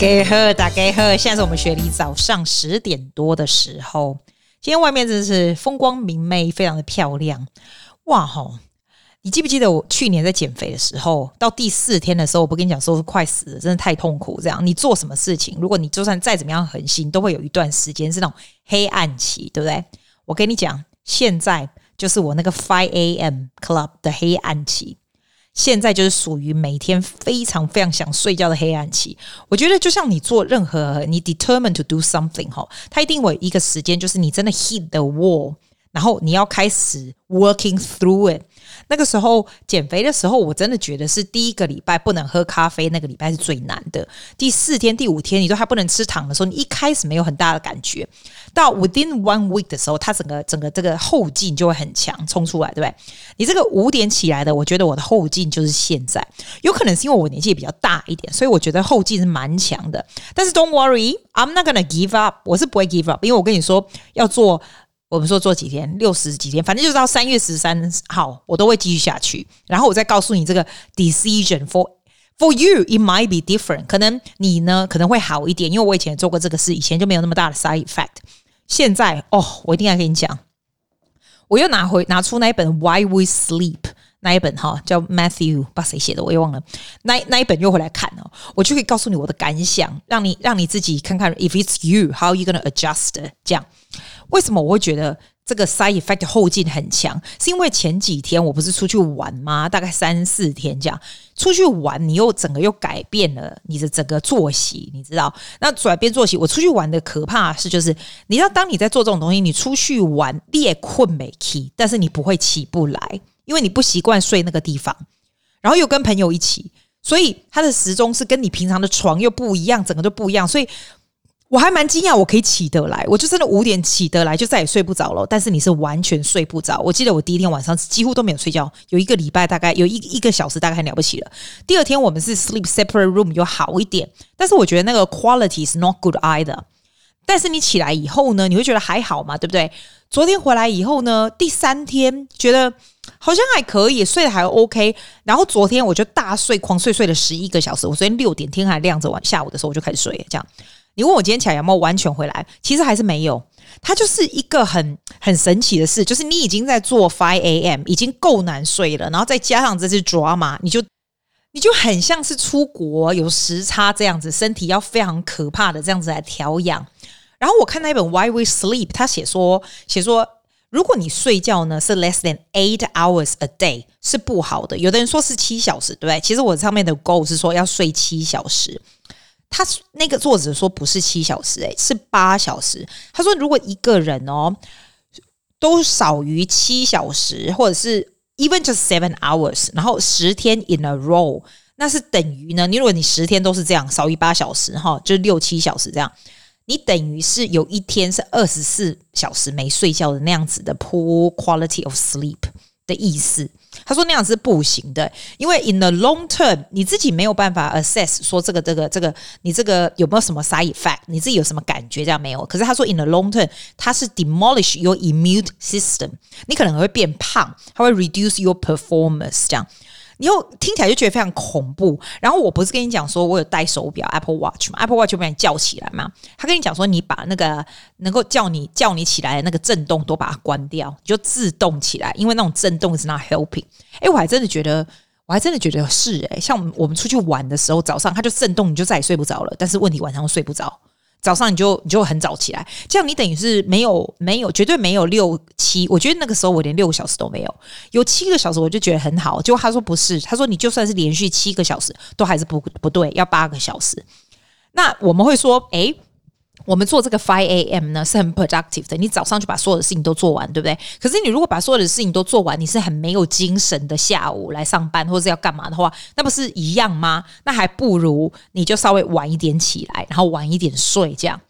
家好，大家好，现在是我们雪梨早上十点多的时候。今天外面真是风光明媚，非常的漂亮。哇吼！你记不记得我去年在减肥的时候，到第四天的时候，我不跟你讲说快死了，真的太痛苦。这样，你做什么事情，如果你就算再怎么样狠心，都会有一段时间是那种黑暗期，对不对？我跟你讲，现在就是我那个 Five A.M. Club 的黑暗期。现在就是属于每天非常非常想睡觉的黑暗期。我觉得就像你做任何你 determined to do something 哈，它一定有一个时间，就是你真的 hit the wall。然后你要开始 working through it。那个时候减肥的时候，我真的觉得是第一个礼拜不能喝咖啡，那个礼拜是最难的。第四天、第五天你都还不能吃糖的时候，你一开始没有很大的感觉。到 within one week 的时候，它整个整个这个后劲就会很强，冲出来，对不对？你这个五点起来的，我觉得我的后劲就是现在。有可能是因为我年纪也比较大一点，所以我觉得后劲是蛮强的。但是 don't worry，I'm not gonna give up，我是不会 give up，因为我跟你说要做。我们说做几天，六十几天，反正就是到三月十三号，我都会继续下去。然后我再告诉你这个 decision for for you it might be different，可能你呢可能会好一点，因为我以前也做过这个事，以前就没有那么大的 side effect。现在哦，我一定要跟你讲，我又拿回拿出那一本 Why We Sleep 那一本哈，叫 Matthew，把谁写的我也忘了，那那一本又回来看哦，我就可以告诉你我的感想，让你让你自己看看，if it's you，how you gonna adjust 这样。为什么我会觉得这个 side effect 后劲很强？是因为前几天我不是出去玩吗？大概三四天这样出去玩，你又整个又改变了你的整个作息，你知道？那转变作息，我出去玩的可怕是就是，你知道当你在做这种东西，你出去玩你也困没起，但是你不会起不来，因为你不习惯睡那个地方，然后又跟朋友一起，所以它的时钟是跟你平常的床又不一样，整个都不一样，所以。我还蛮惊讶，我可以起得来，我就真的五点起得来，就再也睡不着了。但是你是完全睡不着。我记得我第一天晚上几乎都没有睡觉，有一个礼拜大概有一一个小时，大概很了不起了。第二天我们是 sleep separate room，有好一点，但是我觉得那个 quality is not good either。但是你起来以后呢，你会觉得还好嘛，对不对？昨天回来以后呢，第三天觉得好像还可以，睡得还 OK。然后昨天我就大睡，狂睡，睡了十一个小时。我昨天六点天还亮着，晚下午的时候我就开始睡，这样。你问我今天起来有没有完全回来？其实还是没有。它就是一个很很神奇的事，就是你已经在做 five a.m. 已经够难睡了，然后再加上这些 drama，你就你就很像是出国有时差这样子，身体要非常可怕的这样子来调养。然后我看那一本 Why We Sleep，他写说写说，如果你睡觉呢是 less than eight hours a day 是不好的。有的人说是七小时，对不对？其实我上面的 goal 是说要睡七小时。他那个作者说不是七小时，诶，是八小时。他说，如果一个人哦都少于七小时，或者是 even just seven hours，然后十天 in a row，那是等于呢？你如果你十天都是这样，少于八小时，哈，就六七小时这样，你等于是有一天是二十四小时没睡觉的那样子的 poor quality of sleep 的意思。他说那样是不行的，因为 in the long term 你自己没有办法 assess 说这个这个这个你这个有没有什么 side effect，你自己有什么感觉这样没有？可是他说 in the long term 它是 demolish your immune system，你可能会变胖，它会 reduce your performance 这样。你又听起来就觉得非常恐怖，然后我不是跟你讲说我有戴手表 Apple Watch 嘛，Apple Watch 就把你叫起来嘛，他跟你讲说你把那个能够叫你叫你起来的那个震动都把它关掉，你就自动起来，因为那种震动是 not helping。诶，我还真的觉得，我还真的觉得是诶，像我们我们出去玩的时候，早上它就震动，你就再也睡不着了，但是问题晚上睡不着。早上你就你就很早起来，这样你等于是没有没有绝对没有六七，我觉得那个时候我连六个小时都没有，有七个小时我就觉得很好。结果他说不是，他说你就算是连续七个小时都还是不不对，要八个小时。那我们会说，诶。我们做这个 five a.m. 呢是很 productive 的，你早上就把所有的事情都做完，对不对？可是你如果把所有的事情都做完，你是很没有精神的下午来上班或者是要干嘛的话，那不是一样吗？那还不如你就稍微晚一点起来，然后晚一点睡，这样。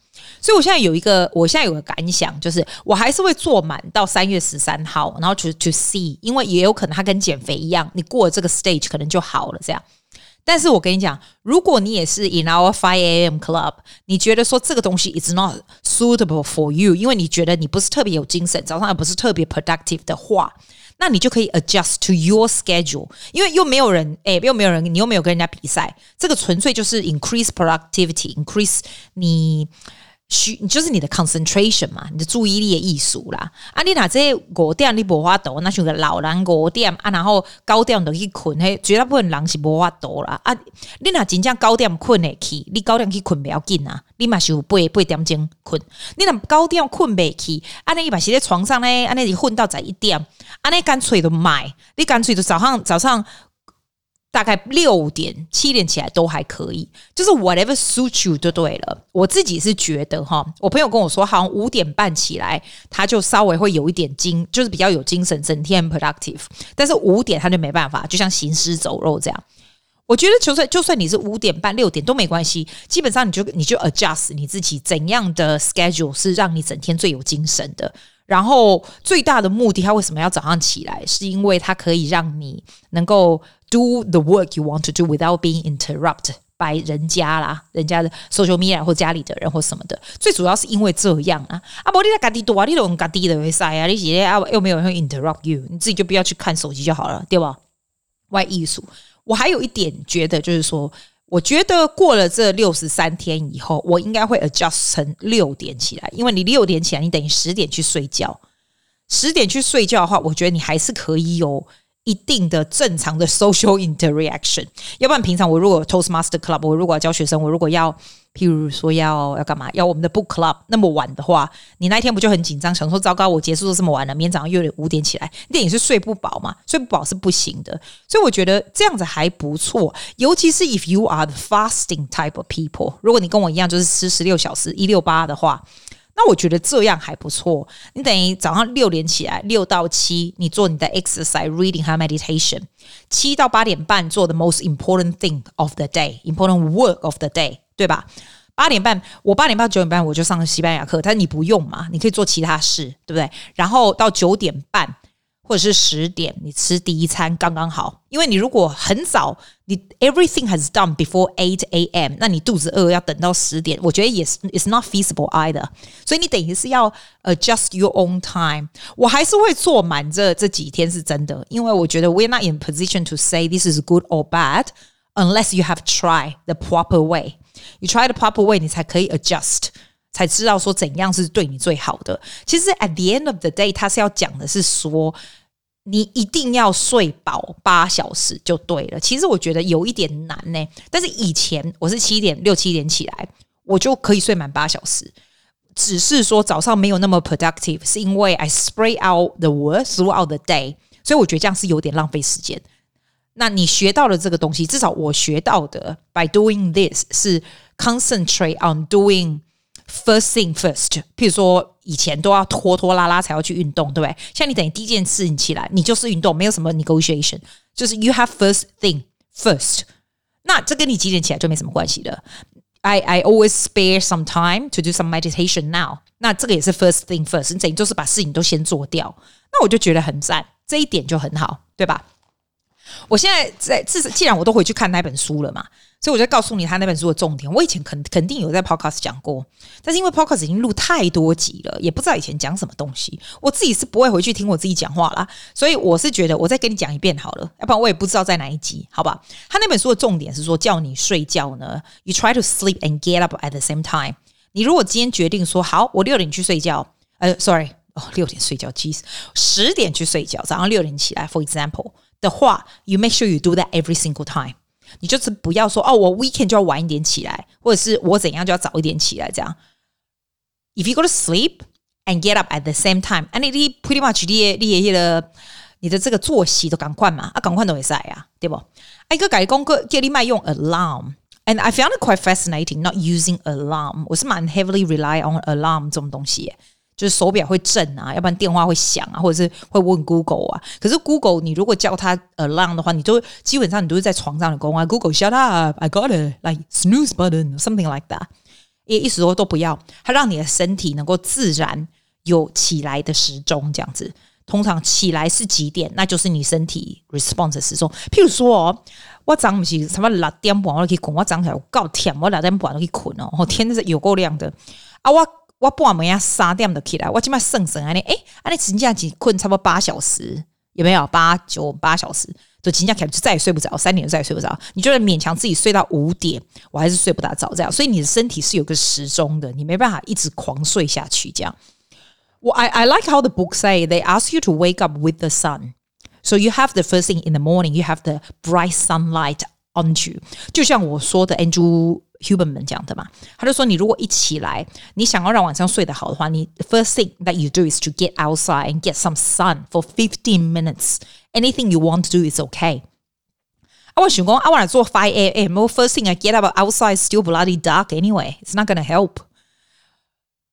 所以我现在有一个，我现在有个感想，就是我还是会做满到三月十三号，然后 to to see，因为也有可能它跟减肥一样，你过了这个 stage 可能就好了，这样。但是我跟你讲，如果你也是 in our 5 a.m. club，你觉得说这个东西 is not suitable for you，因为你觉得你不是特别有精神，早上也不是特别 productive 的话， 那你就可以 adjust to your schedule，因为又没有人，哎，又没有人，你又没有跟人家比赛，这个纯粹就是 increase productivity，increase 你。 需就是你的 concentration 嘛，你的注意力的艺术啦。啊，你拿这些五点你无法度，那像个老人五点啊，然后九点就去困，嘿，绝大部分人是无法度啦。啊，你若真正九点困得去，你九点去困不要紧啊，你嘛是有八八点钟困。你若九点困不去，啊，你一般是在床上呢，啊，你混到十一点，啊，你干脆都买，你干脆就早上早上。大概六点七点起来都还可以，就是 whatever suits you 就对了。我自己是觉得哈，我朋友跟我说，好像五点半起来，他就稍微会有一点精，就是比较有精神，整天 productive。但是五点他就没办法，就像行尸走肉这样。我觉得就算就算你是五点半六点都没关系，基本上你就你就 adjust 你自己怎样的 schedule 是让你整天最有精神的。然后最大的目的，他为什么要早上起来？是因为他可以让你能够 do the work you want to do without being interrupted by 人家啦，人家的 social media 或家里的人或什么的。最主要是因为这样啊，啊不，你在家里多啊，你都用家里的会塞啊，你直接啊又没有人 interrupt you，你自己就不要去看手机就好了，对吧？外艺术，我还有一点觉得就是说。我觉得过了这六十三天以后，我应该会 adjust 成六点起来，因为你六点起来，你等于十点去睡觉。十点去睡觉的话，我觉得你还是可以有一定的正常的 social interaction。要不然平常我如果 Toastmaster Club，我如果要教学生，我如果要。譬如说要要干嘛？要我们的 book club 那么晚的话，你那一天不就很紧张？想说糟糕，我结束都这么晚了，明天早上又得五点起来，那你是睡不饱嘛？睡不饱是不行的。所以我觉得这样子还不错，尤其是 if you are the fasting type of people，如果你跟我一样就是吃十六小时一六八的话，那我觉得这样还不错。你等于早上六点起来，六到七你做你的 exercise、reading 和 meditation，七到八点半做 the most important thing of the day，important work of the day。对吧？八点半，我八点半九点半我就上西班牙课，但是你不用嘛，你可以做其他事，对不对？然后到九点半或者是十点，你吃第一餐刚刚好。因为你如果很早，你 everything has done before eight a.m.，那你肚子饿要等到十点，我觉得也是 it's not feasible either。所以你等于是要 adjust your own time。我还是会做满这这几天是真的，因为我觉得 we're not in position to say this is good or bad unless you have tried the proper way。你 try the proper way，你才可以 adjust， 才知道说怎样是对你最好的。其实 at the end of the day，他是要讲的是说，你一定要睡饱八小时就对了。其实我觉得有一点难呢，但是以前我是七点六七点起来，我就可以睡满八小时，只是说早上没有那么 productive，是因为 I spread out the work throughout the day，所以我觉得这样是有点浪费时间。那你学到了这个东西，至少我学到的，by doing this 是 concentrate on doing first thing first。譬如说，以前都要拖拖拉拉才要去运动，对不对？像你等于第一件事你起来，你就是运动，没有什么 negotiation，就是 you have first thing first。那这跟你几点起来就没什么关系了。I I always spare some time to do some meditation now。那这个也是 first thing first，你等于就是把事情都先做掉。那我就觉得很赞，这一点就很好，对吧？我现在在，至少既然我都回去看那本书了嘛，所以我就告诉你他那本书的重点。我以前肯肯定有在 podcast 讲过，但是因为 podcast 已经录太多集了，也不知道以前讲什么东西。我自己是不会回去听我自己讲话啦，所以我是觉得我再跟你讲一遍好了，要不然我也不知道在哪一集，好吧？他那本书的重点是说，叫你睡觉呢，you try to sleep and get up at the same time。你如果今天决定说好，我六点去睡觉，呃，sorry，哦，六点睡觉其实十点去睡觉，早上六点起来，for example。的话，you make sure you do that every single time。你就是不要说哦，我 weekend 就要晚一点起来，或者是我怎样就要早一点起来这样。If you go to sleep and get up at the same time, and it pretty much 你你的你的这个作息都赶快嘛，啊赶快都会在啊，对不？一个改工个叫你卖用 alarm，and I found it quite fascinating not using alarm。我是蛮 heavily rely on alarm 这种东西。 就是手表会震啊，要不然电话会响啊，或者是会问 Google 啊。可是 Google 你如果叫它 alarm 的话，你都基本上你都是在床上的工啊。Google shut up，I got it like snooze button，something like that。也意思说都不要，它让你的身体能够自然有起来的时钟，这样子。通常起来是几点，那就是你身体 response 的时钟。譬如说哦，我早上不是什么六点半我都可以困，我早上起来我够甜，我六点半都可以困哦。我天，是有够亮的啊！我。我半暝啊三点就起来，我今麦算算安尼，诶，安尼真正只困差不多八小时，有没有八九八小时？就今天开始就再也睡不着，三点就再也睡不着，你就勉强自己睡到五点，我还是睡不大着，这样，所以你的身体是有个时钟的，你没办法一直狂睡下去，这样。我 I I like how the book say they ask you to wake up with the sun, so you have the first thing in the morning, you have the bright sunlight on you，就像我说的 Andrew Huberman 讲的嘛，他就说你如果一起来，你想要让晚上睡得好的话，你 first thing that you do is to get outside and get some sun for fifteen minutes. Anything you want to do is okay. I was thinking, I want to do 5 a.m. Well, first thing I get up outside is still bloody dark anyway. It's not going to help.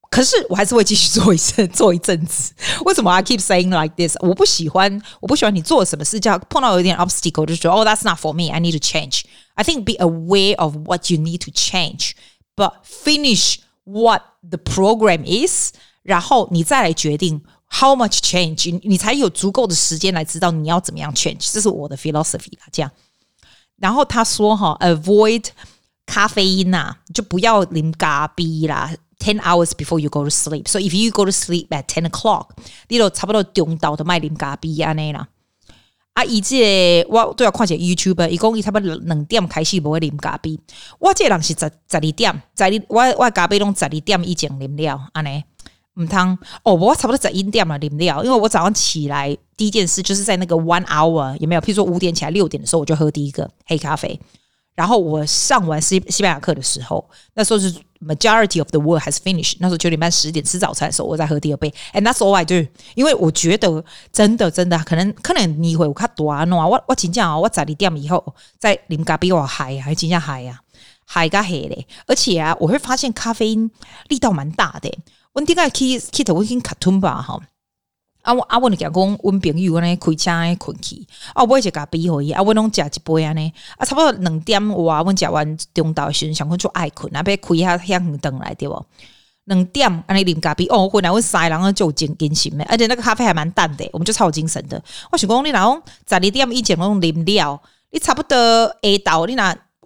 可是我还是会继续做一阵做一阵子。为什么 I keep saying like this？我不喜欢，我不喜欢你做什么事，叫碰到有点 obstacle 就说 Oh, that's not for me. I need to change. I think be aware of what you need to change, but finish what the program is，然后你再来决定。How much change？你才有足够的时间来知道你要怎么样 change。这是我的 philosophy 啦，这样。然后他说哈，avoid 咖啡因呐，就不要啉咖啡啦。 Ten hours before you go to sleep. So if you go to sleep at ten o'clock，你都差不多中到的卖啉咖啡安尼啦。啊，以前我都要看一下 YouTube，一共伊差不多两点开始不会啉咖啡。我这人是十十二点，十二我我咖啡拢十二点以前啉了安尼。唔汤哦，我差不多在音店嘛，饮料，因为我早上起来第一件事就是在那个 one hour 有没有？譬如说五点起来，六点的时候我就喝第一个黑咖啡。然后我上完西西班牙课的时候，那时候是 majority of the world has finished，那时候九点半十点吃早餐的时候，我在喝第二杯。And that's all I do，因为我觉得真的真的可能可能你会有看多啊，我我真正啊，我十二点以后再饮咖啡我嗨啊，还真正嗨呀，嗨个嗨嘞！而且啊，我会发现咖啡因力道蛮大的。我顶个去去头去卡吞吧哈，啊我啊我你讲讲，我朋友呢开车安困去，啊我一直甲逼回去，啊我拢食一杯安尼，啊差不多两点哇，我食完中昼时想讲就爱困，啊要开下向灯来对不？两点安尼啉咖啡，哦回来我塞然后就精精神的，而且那个咖啡还蛮淡的，我们就超有精神的。我想讲你若讲十二点以前拢啉了，你差不多下到你若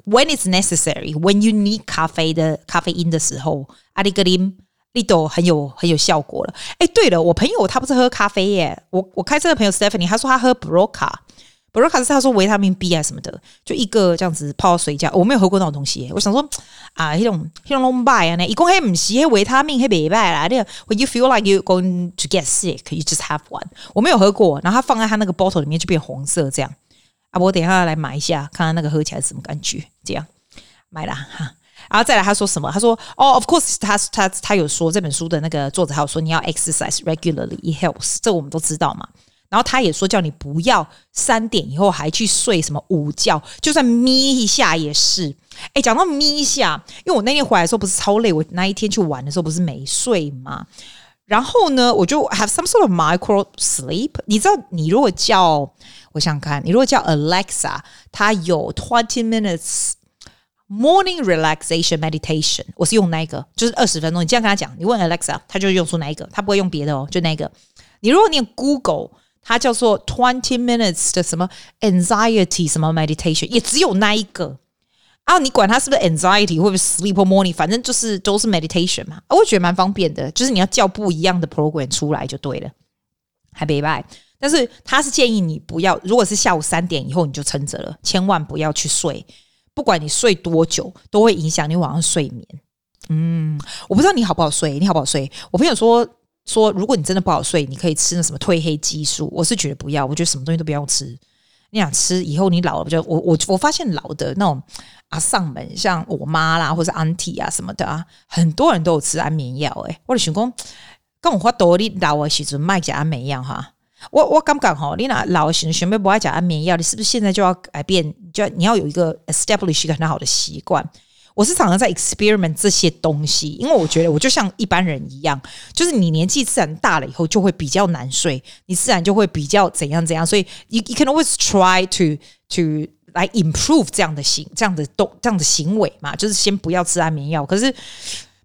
when it's necessary，when you need 咖啡的咖啡因的时候，啊你个啉。力度很有很有效果了。哎，对了，我朋友他不是喝咖啡耶。我我开车的朋友 Stephanie，他说他喝 brocca brocca 是他说维他命 B 啊什么的，就一个这样子泡水加。我没有喝过那种东西。我想说啊，那种那种 long buy 啊，那一共还不是那维他命还没卖啦。那个 When you feel like you're going to get sick，you just have one。我没有喝过，然后他放在他那个 bottle 里面就变红色这样。啊，我等一下来买一下，看看那个喝起来是什么感觉。这样买了哈。然后再来，他说什么？他说：“哦、，Of course，他他他有说这本书的那个作者，还有说你要 exercise regularly，it helps，这我们都知道嘛。然后他也说叫你不要三点以后还去睡什么午觉，就算眯一下也是。哎，讲到眯一下，因为我那天回来的时候不是超累，我那一天去玩的时候不是没睡嘛。然后呢，我就 have some sort of micro sleep。你知道，你如果叫我想看，你如果叫 Alexa，它有 twenty minutes。” Morning relaxation meditation，我是用那个，就是二十分钟。你这样跟他讲，你问 Alexa，他就用出那一个，他不会用别的哦，就那个。你如果念 Google，它叫做 twenty minutes 的什么 anxiety 什么 meditation，也只有那一个。啊，你管它是不是 anxiety 或者 sleep or morning，反正就是都是 meditation 嘛。我觉得蛮方便的，就是你要叫不一样的 program 出来就对了，还没拜。但是他是建议你不要，如果是下午三点以后你就撑着了，千万不要去睡。不管你睡多久，都会影响你晚上睡眠。嗯，我不知道你好不好睡，你好不好睡？我朋友说说，如果你真的不好睡，你可以吃那什么褪黑激素。我是觉得不要，我觉得什么东西都不要吃。你想吃，以后你老了，就我我我发现老的那种啊，上门，像我妈啦，或者 auntie 啊什么的啊，很多人都有吃安眠药。诶，我的想讲，跟我话多，你老的时阵卖假安眠药哈。我我刚刚好，你那老型学妹不爱讲安眠药，你是不是现在就要改变？就你要有一个 establish 一个很好的习惯。我是常常在 experiment 这些东西，因为我觉得我就像一般人一样，就是你年纪自然大了以后就会比较难睡，你自然就会比较怎样怎样。所以 you you can always try to to 来 improve 这样的行这样的动这样的行为嘛，就是先不要吃安眠药。可是。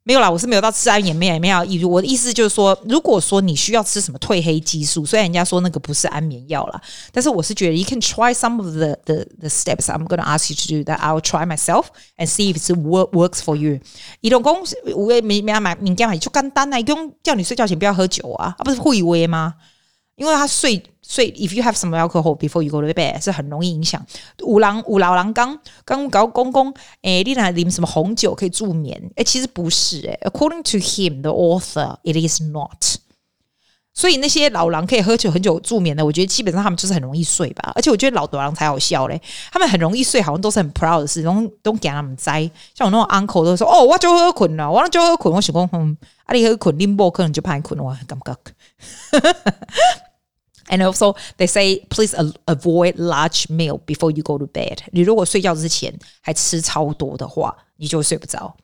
没有啦，我是没有到吃安眠药，也没有意。我的意思就是说，如果说你需要吃什么褪黑激素，虽然人家说那个不是安眠药啦，但是我是觉得 you can try some of the the the steps I'm gonna ask you to do that I'll try myself and see if it work works for you。移动公司我也没没买，民间买就干单啊，一共叫你睡觉前不要喝酒啊，啊不是会威吗？因为他睡睡，if you have some alcohol before you go to bed，是很容易影响。五郎五老郎刚刚搞公公，诶，你那啉什么红酒可以助眠？诶，其实不是诶，according to him，the author，it is not。所以那些老狼可以喝酒很久助眠的，我觉得基本上他们就是很容易睡吧。而且我觉得老多狼才好笑嘞，他们很容易睡，好像都是很 proud 的事，都都给他们栽。像我那种 uncle 都说：“哦，我就喝困了，我就喝困。”我想讲，嗯，啊，你喝困，林波可能就怕困，我感觉。And also they say please avoid large meal before you go to bed。你如果睡觉之前还吃超多的话，你就睡不着。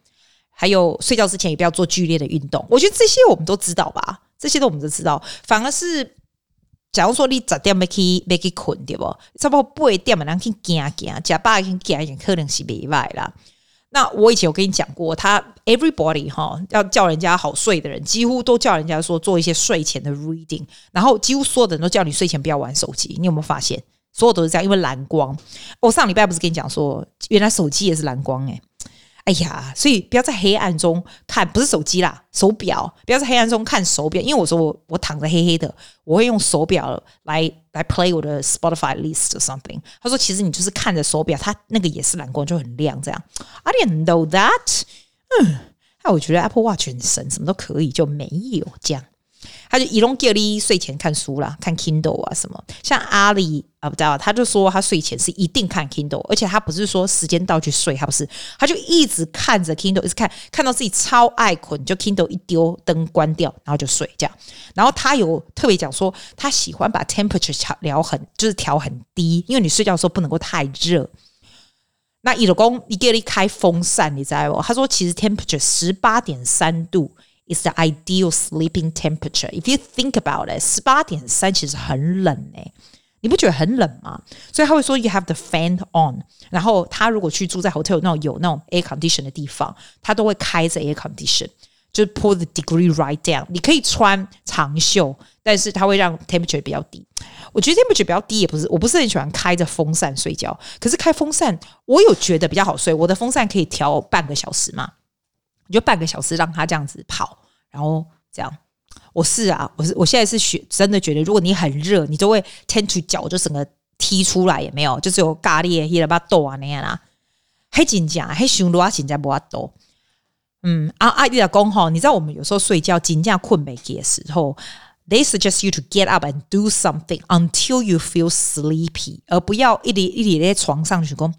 还有睡觉之前也不要做剧烈的运动。我觉得这些我们都知道吧。这些都我们都知道，反而是假如说你早点没去没去困对不？差不多八点嘛，然后去行行，假八点去行行，可能是没坏啦。那我以前有跟你讲过，他 everybody 哈要叫人家好睡的人，几乎都叫人家说做一些睡前的 reading，然后几乎所有的人都叫你睡前不要玩手机。你有没有发现？所有都是这样，因为蓝光。我上礼拜不是跟你讲说，原来手机也是蓝光诶、哎呀，所以不要在黑暗中看，不是手机啦，手表。不要在黑暗中看手表，因为我说我我躺着黑黑的，我会用手表来来 play 我的 Spotify list or something。他说，其实你就是看着手表，它那个也是蓝光，就很亮。这样，I didn't know that。嗯，那我觉得 Apple Watch 很神，什么都可以，就没有这样。他就伊隆叫你睡前看书啦，看 Kindle 啊什么。像阿里啊，不知道，他就说他睡前是一定看 Kindle，而且他不是说时间到去睡，他不是，他就一直看着 Kindle，一直看，看到自己超爱困，就 Kindle 一丢，灯关掉，然后就睡这样。然后他有特别讲说，他喜欢把 temperature 调很，就是调很低，因为你睡觉的时候不能够太热。那伊老公，你给你开风扇，你知道不？他说其实 temperature 十八点三度。It's the ideal sleeping temperature. If you think about it，十八点三其实很冷诶，你不觉得很冷吗？所以他会说 you have the fan on。然后他如果去住在 hotel 那种有那种 air condition 的地方，他都会开着 air condition，就是 pull the degree right down。你可以穿长袖，但是它会让 temperature 比较低。我觉得 temperature 比较低也不是，我不是很喜欢开着风扇睡觉。可是开风扇，我有觉得比较好睡。我的风扇可以调半个小时嘛。你就半个小时让它这样子跑，然后这样。我是啊，我是我现在是学真的觉得，如果你很热，你就会 tend to 脚就整个踢出来，也没有，就是有咖喱、黑了巴豆啊那样啦。还紧张，还熊罗啊，紧张不阿多。嗯啊啊！你老公哈，你知道我们有时候睡觉紧张困没的时候，they suggest you to get up and do something until you feel sleepy，而不要一直一直在床上去讲。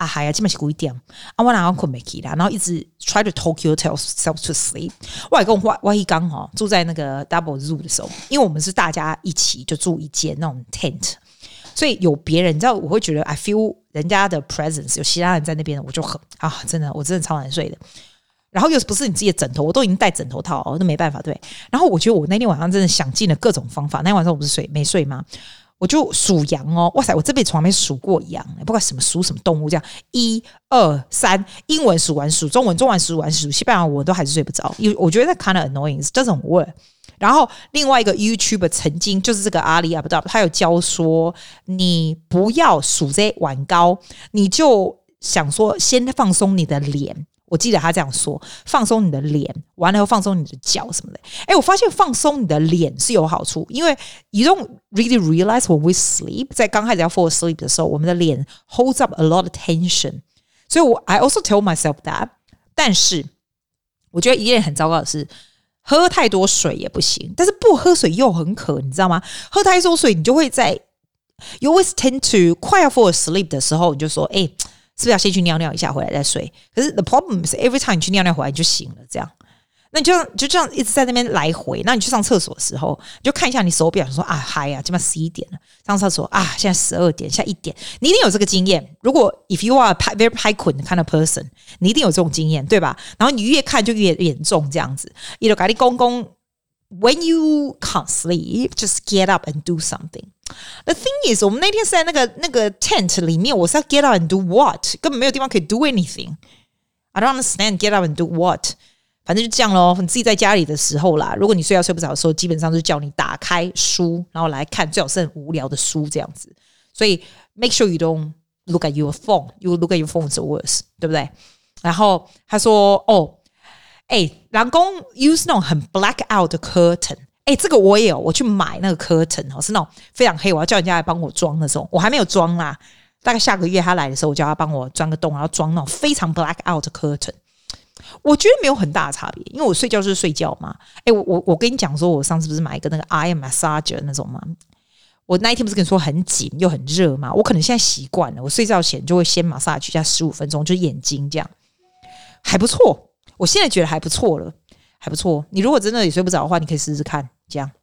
啊，嗨呀，基本是故意点啊，我哪样困没起啦，然后一直 try to talk yourself to sleep。我还跟我我一刚哈住在那个 double zoo 的时候，因为我们是大家一起就住一间那种 tent，所以有别人，你知道，我会觉得 I feel 人家的 presence，有其他人在那边，我就很啊，真的，我真的超难睡的。然后又不是你自己的枕头，我都已经带枕头套，那没办法对。然后我觉得我那天晚上真的想尽了各种方法，那天晚上我不是睡没睡吗？我就数羊哦，哇塞！我这辈子从来没数过羊，不管什么数什么动物，这样一二三，英文数完数中文，中文数完数西班牙文，我都还是睡不着。因为我觉得 kind of annoying，doesn't work。然后另外一个 YouTuber 曾经就是这个阿里阿不知道，他有教说你不要数这碗糕，你就想说先放松你的脸。我记得他这样说：放松你的脸，完了后放松你的脚什么的。哎，我发现放松你的脸是有好处，因为 you don't really realize when we sleep，在刚开始要 fall asleep 的时候，我们的脸 holds up a lot of tension。所以我 I also tell myself that。但是我觉得一件很糟糕的是，喝太多水也不行，但是不喝水又很渴，你知道吗？喝太多水，你就会在 you always tend to 快要 fall asleep 的时候，你就说，哎。是不是要先去尿尿一下，回来再睡？可是 the problem 是 every time 你去尿尿回来你就醒了，这样，那你就就这样一直在那边来回。那你去上厕所的时候，你就看一下你手表，说啊嗨呀，今晚十一点了。上厕所啊，现在十二点，现在一点。你一定有这个经验。如果 if you are a very high quin kind of person，你一定有这种经验，对吧？然后你越看就越严重，这样子。伊就跟你公公 ，when you can't sleep，just get up and do something。The thing is，我们那天是在那个那个 tent 里面，我是要 get up and do what？根本没有地方可以 do anything。I don't understand get up and do what？反正就这样咯。你自己在家里的时候啦，如果你睡觉睡不着的时候，基本上就叫你打开书，然后来看，最好是很无聊的书这样子。所以 make sure you don't look at your phone。You look at your phone is worse，对不对？然后他说：“哦， 哎，老公 use 那种很 black out 的 curtain。”哎，这个我也有，我去买那个 curtain 哦，是那种非常黑，我要叫人家来帮我装那种，我还没有装啦。大概下个月他来的时候，我叫他帮我钻个洞，然后装那种非常 black out 的 curtain。我觉得没有很大的差别，因为我睡觉就是睡觉嘛。哎，我我我跟你讲说，我上次不是买一个那个 eye massager 那种吗？我那一天不是跟你说很紧又很热嘛？我可能现在习惯了，我睡觉前就会先 massage 一下十五分钟，就眼睛这样，还不错。我现在觉得还不错了，还不错。你如果真的也睡不着的话，你可以试试看这样。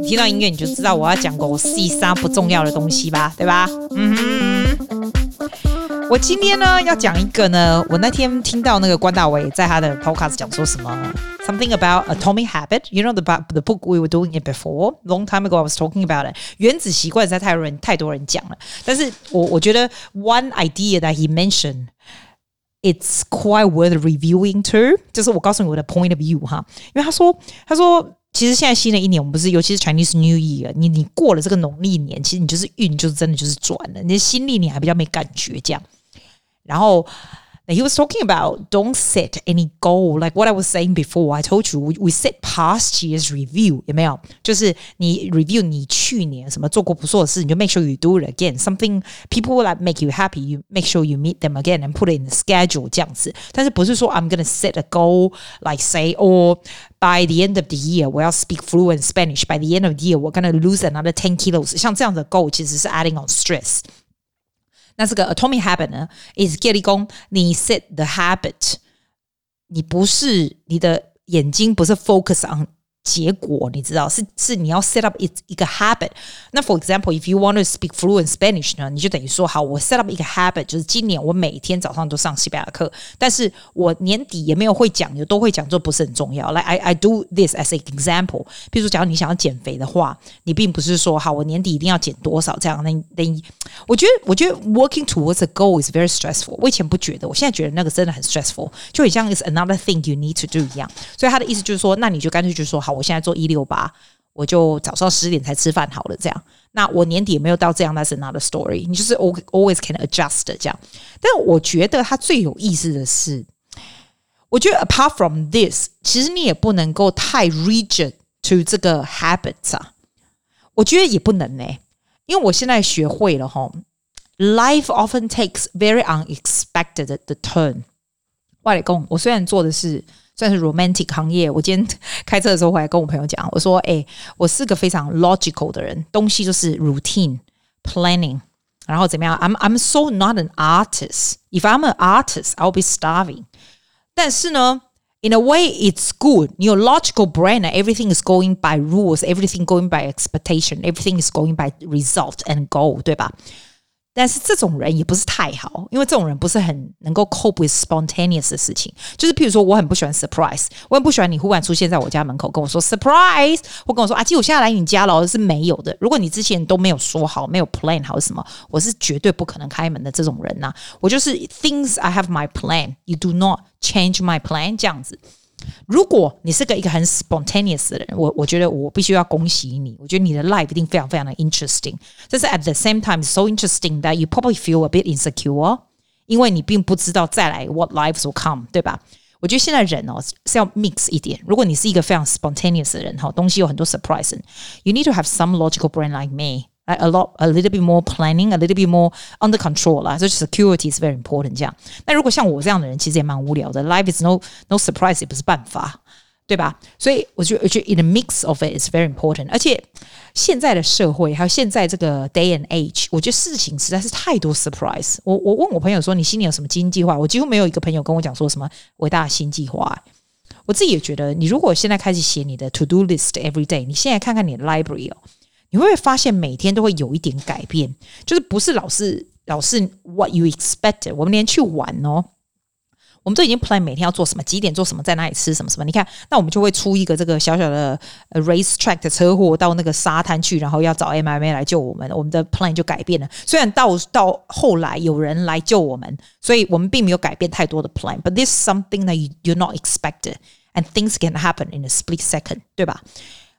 你听到音乐你就知道我要讲个细沙不重要的东西吧，对吧？嗯哼。我今天呢要讲一个呢，我那天听到那个关大伟在他的 podcast 讲说什么 something about atomic habit。You know the the book we were doing it before long time ago. I was talking about it。原子习惯实在太多人太多人讲了，但是我我觉得 one idea that he mentioned。It's quite worth reviewing too，就是我告诉你我的 point of view 哈，因为他说他说 其实现在新的一年我们不是，尤其是 Chinese New Year，你你过了这个农历年，其实你就是运就是真的就是转了，你的新历年还比较没感觉这样，然后。He was talking about don't set any goal like what I was saying before. I told you we, we set past year's review 有没有？就是你 review 你去年什么做过不错的事，你就 make sure you do it again. Something people will like make you happy. You make sure you meet them again and put it in the schedule 这样子。但是不是说 I'm gonna set a goal like say or by the end of the year 我要 speak fluent Spanish. By the end of the year 我 gonna lose another ten kilos. 像这样的 goal 其实是 adding on stress。 那这个 atomic habit 呢，is 建立功，你 set the habit，你不是你的眼睛不是 focus on。 结果你知道是是你要 set up 一一个 habit。那 for example，if you want to speak fluent Spanish 呢，你就等于说好，我 set up 一个 habit，就是今年我每天早上都上西班牙课，但是我年底也没有会讲，就都会讲，这不是很重要。来、like、I I do this as an example。比如说，假如你想要减肥的话，你并不是说好，我年底一定要减多少这样。那那我觉得我觉得 working towards a goal is very stressful。我以前不觉得，我现在觉得那个真的很 stressful，就很像 is another thing you need to do 一样。所以他的意思就是说，那你就干脆就说好。 我现在做一六八，我就早上十点才吃饭好了。这样，那我年底也没有到这样，That's another story。你就是 always can adjust 这样。但我觉得它最有意思的是，我觉得 apart from this，其实你也不能够太 rigid to 这个 habits 啊。我觉得也不能呢、因为我现在学会了哈，life often takes very unexpected the turn。外来工，我虽然做的是。算是 romantic 行业。我今天开车的时候，我还跟我朋友讲，我说：“哎、欸，我是个非常 logical 的人，东西就是 routine planning，然后怎么样？I'm I'm so not an artist. If I'm an artist, I'll be starving。但是呢，in a way, it's good. 你有 logical brain, everything is going by rules, everything going by expectation, everything is going by result and goal，对吧？” 但是这种人也不是太好，因为这种人不是很能够 cope with spontaneous 的事情。就是譬如说，我很不喜欢 surprise，我很不喜欢你忽然出现在我家门口跟我说 surprise，或跟我说阿基，我现在来你家了，是没有的。如果你之前都没有说好，没有 plan 好什么，我是绝对不可能开门的这种人呐、我就是 things I have my plan，you do not change my plan 这样子。如果你是个一个很 spontaneous 的人，我我觉得我必须要恭喜你。我觉得你的 life 一定非常非常的 interesting。但是 at the same time so interesting that you probably feel a bit insecure，因为你并不知道再来 what lives will come，对吧？我觉得现在人哦是要 mix 一点。如果你是一个非常 spontaneous 的人哈，东西有很多 surprise，you need to have some logical brain like me。 a lot, a little bit more planning, a little bit more under control 啦，所以 security is very important。这样，那如果像我这样的人，其实也蛮无聊的。Life is no no surprise，也不是办法，对吧？所以我觉得，我觉得 in the mix of it is very important。而且现在的社会，还有现在这个 day and age，我觉得事情实在是太多 surprise。我我问我朋友说，你心里有什么新计划？我几乎没有一个朋友跟我讲说什么伟大的新计划。我自己也觉得，你如果现在开始写你的 to do list every day，你现在看看你的 library 哦。 你会发现每天都会有一点改变？就是不是老是老是 what you expected。我们连去玩哦，我们都已经 plan 每天要做什么，几点做什么，在哪里吃什么什么。你看，那我们就会出一个这个小小的 race track 的车祸到那个沙滩去，然后要找 MMA 来救我们，我们的 plan 就改变了。虽然到到后来有人来救我们，所以我们并没有改变太多的 plan。But this is something that you do not expected and things can happen in a split second，对吧？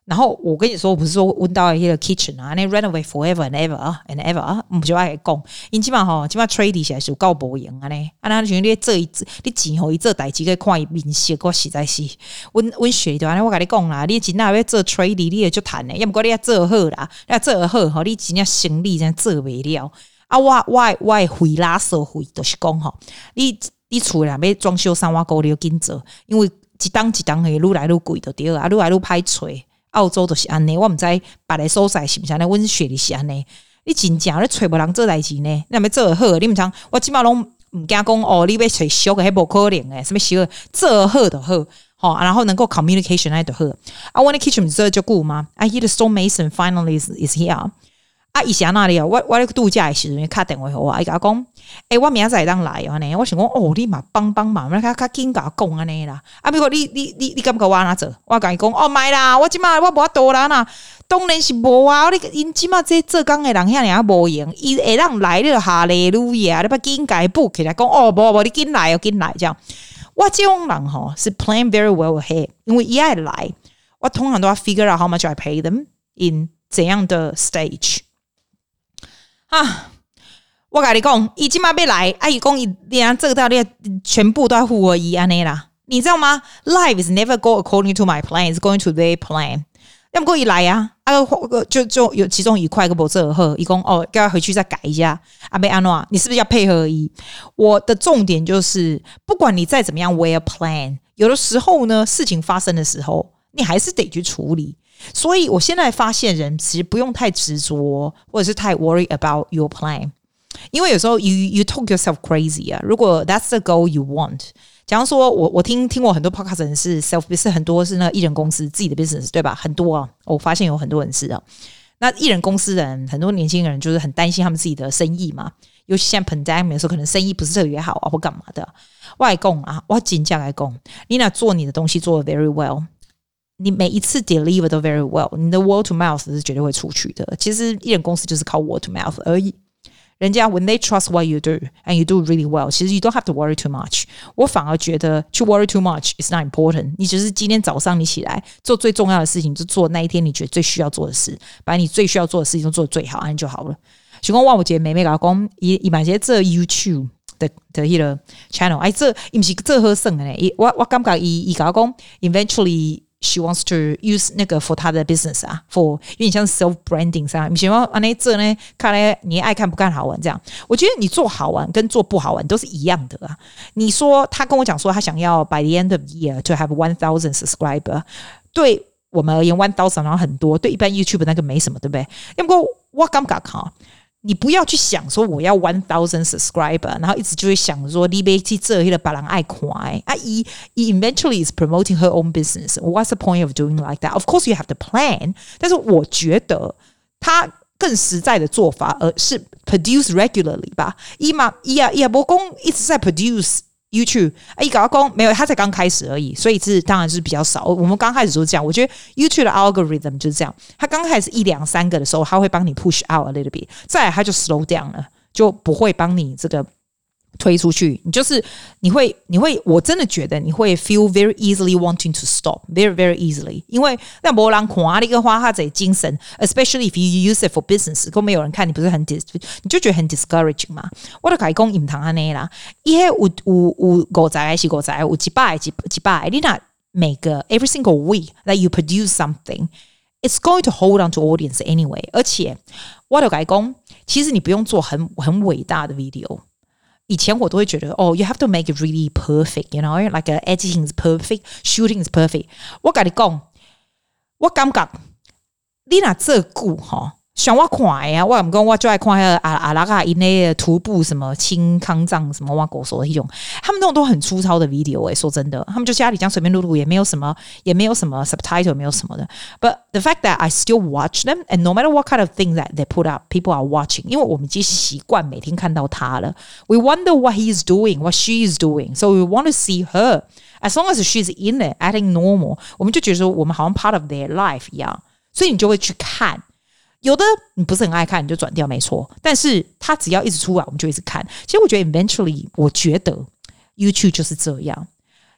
然后我跟你说，我不是说温到一个 kitchen 啊，那 run away forever and ever and ever 啊，我们就爱讲，因起码吼，起码 trade 起来是够无用啊呢。啊，那像你做一你钱吼一做代志，个看伊面色，我实在是，温温血的话，我跟你讲啦，你真那要做 trade，你也就谈呢，要不过你要做好啦，要做好吼，你真正生理真做不了啊。我我我费拉社会都是讲吼，你你厝内要装修三万块，你要紧做，因为一档一档的愈来愈贵的对啊，愈来愈歹揣。澳洲都是安尼，我毋知别个所在是毋是安尼，阮雪梨是安尼。你真正你找无人做代志呢？你若要做好，你毋通我即码拢毋惊讲哦，你要找俗个迄无可能诶，什么俗做好就好，好，然后能够 communication 爱就好。啊，我的 kitchen 做就久吗？I hear the stonemason finally is, is here。啊，伊是安那里啊，我我咧度假诶时阵，敲电话互我，伊甲我讲，诶、欸，我明仔载当来安尼，我想讲，哦，你嘛帮帮忙，我较较紧甲我讲安尼啦。啊，不过你你你你敢甲我安怎做？我甲伊讲，哦，卖啦，我即马我无法度啦呐，当然是无啊。你因即马这做工诶人遐尔啊无用，伊会当来了哈利路亚，你把紧甲伊补起来讲，哦，无无，你紧来哦，紧来这样。我这种人吼是 plan very well ahead，因为伊爱来，我通常都要 figure out how much I pay them in 怎样的 stage。啊！我跟你讲，伊即马要来，啊伊讲伊连这个道理全部都要付我一安尼啦，你知道吗？Life is never go according to my plan, it's going to their plan。要么过伊来呀，啊就就有其中一块个不做好，伊讲哦，叫他回去再改一下。阿贝安诺，你是不是要配合伊？我的重点就是，不管你再怎么样，wear plan，有的时候呢，事情发生的时候，你还是得去处理。所以，我现在发现人其实不用太执着，或者是太 worry about your plan，因为有时候 you you talk yourself crazy 啊。如果 that's the goal you want，假如说我我听听过很多 podcast 人是 self business，很多是那个艺人公司自己的 business，对吧？很多啊，我发现有很多人是啊。那艺人公司人很多年轻人就是很担心他们自己的生意嘛，尤其像 pandemic 的时候，可能生意不是特别好啊，或干嘛的。外供啊，我紧讲来供，你俩做你的东西做得 very well。你每一次 deliver 都 very well，你的 word to mouth 是绝对会出去的。其实艺人公司就是靠 word to mouth 而已。人家 when they trust what you do and you do really well，其实 you don't have to worry too much。我反而觉得去 worry too much is not important。你只是今天早上你起来做最重要的事情，就做那一天你觉得最需要做的事，把你最需要做的事情都做得最好，安就好了。许光万，我觉得妹妹老公一一买些这 YouTube 的的一个 channel，哎，这伊不是这好算的呢。我我感觉伊伊老公 eventually。She wants to use 那个 for 她的 business 啊，for 有点像 self branding 这样。你喜欢啊那这呢？看来你爱看不看好玩这样。我觉得你做好玩跟做不好玩都是一样的啊。你说他跟我讲说他想要 by the end of year to have one thousand subscriber，对我们而言 one thousand 然后很多，对一般 YouTube 那个没什么，对不对？要不过我感觉哈。你不要去想说我要 one thousand subscriber，然后一直就会想说你别去做一个别人爱看哎啊，he eventually is promoting her own business. What's the point of doing like that? Of course you have the plan，但是我觉得他更实在的做法，而是 produce regularly 吧。伊嘛伊啊伊啊，伯公一直在 produce。 YouTube 啊，一搞公没有，他才刚开始而已，所以是当然是比较少。我们刚开始就是这样，我觉得 YouTube 的 algorithm 就是这样，他刚开始一两三个的时候，他会帮你 push out a little bit，再来他就 slow down 了，就不会帮你这个。推出去，你就是你会你会，我真的觉得你会 feel very easily wanting to stop very very easily，因为那没人看那个话，他这精神，especially if you use it for business，都没有人看你，不是很 dis，你就觉得很 discouraging 嘛。我都改讲唔通安尼啦，伊迄有有有五十还是五十，有几百几几百，你那每个 every single week that you produce something，it's going to hold on to audience anyway。而且我都改讲，其实你不用做很很伟大的 video。以前我都会觉得，哦，you have to make it really perfect，you know，like editing is perfect，shooting is perfect。我跟你讲，我感觉你那这句哈。 想我看呀，我唔讲，我就爱看阿阿拉卡因那徒步什么青康藏什么哇狗说的一种，他们那种都很粗糙的 video 诶、欸，说真的，他们就家里这样随便录录，也没有什么，也没有什么 subtitle，没有什么的。But the fact that I still watch them and no matter what kind of thing that they put up, people are watching，因为我们已经习惯每天看到他了。We wonder what he is doing, what she is doing, so we want to see her. As long as she's in it, acting normal，我们就觉得说我们好像 part of their life 一样，所以你就会去看。有的你不是很爱看，你就转掉，没错。但是他只要一直出来，我们就一直看。其实我觉得，eventually，我觉得 YouTube 就是这样。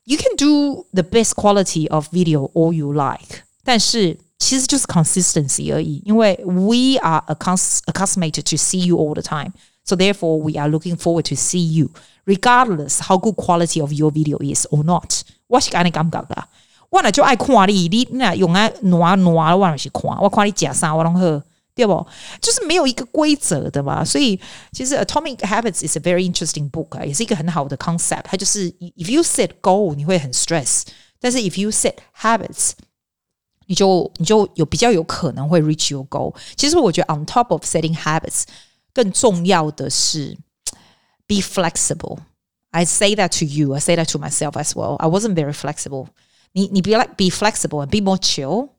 You can do the best quality of video all you like，但是其实就是 consistency 而已，因为 we are accustomed to see you all the time, so therefore we are looking forward to see you, regardless how good quality of your video is or not。我是跟你感觉的，我呢就爱看你，你那用啊挪挪，我就是看，我看你假啥我拢好，对不？就是没有一个规则的嘛，所以其实 Atomic Habits is a very interesting book 啊，也是一个很好的 concept。它就是 if you set goal，你会很 stress，但是 if you set habits。你就你就有比较有可能会 reach your goal。其实我觉得 on top of setting habits，更重要的是 be flexible。I say that to you, I say that to myself as well. I wasn't very flexible. 你你 be like be flexible and be more chill。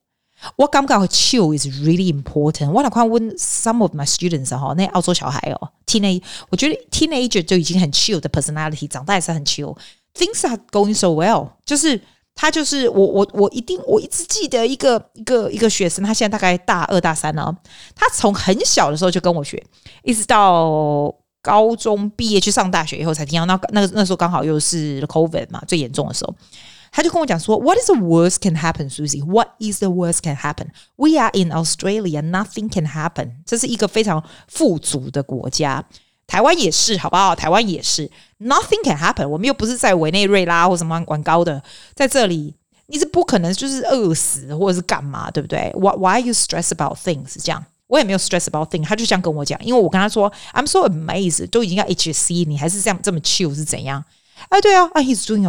我感觉 chill is really important。我来看问 some of my students 哈，那澳洲小孩哦，teenage，我觉得 teenager 就已经很 chill 的 personality，长大也是很 chill。Things are going so well，就是。他就是我，我我一定我一直记得一个一个一个学生，他现在大概大二大三了。他从很小的时候就跟我学，一直到高中毕业去上大学以后才听到。那那个那时候刚好又是 COVID 嘛，最严重的时候，他就跟我讲说：“What is the worst can happen, Susie? What is the worst can happen? We are in Australia, nothing can happen。”这是一个非常富足的国家。台湾也是，好不好？台湾也是，Nothing can happen。我们又不是在委内瑞拉或什么玩高的，在这里你是不可能就是饿死或者是干嘛，对不对？Why Why you stress about things？这样我也没有 stress about things。他就这样跟我讲，因为我跟他说，I'm so amazed，都已经要 HSC，你还是这样这么 chill 是怎样？哎，对啊，啊，He's doing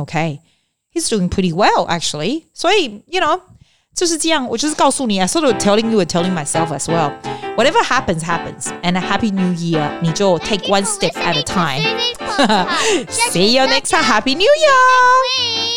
okay，He's doing pretty well actually。所以，you know。就是这样，我就是告诉你，I sort of telling you and telling myself as well. Whatever happens, happens. And a happy new year. 你就 take one step at a time. See you next time. Happy New Year.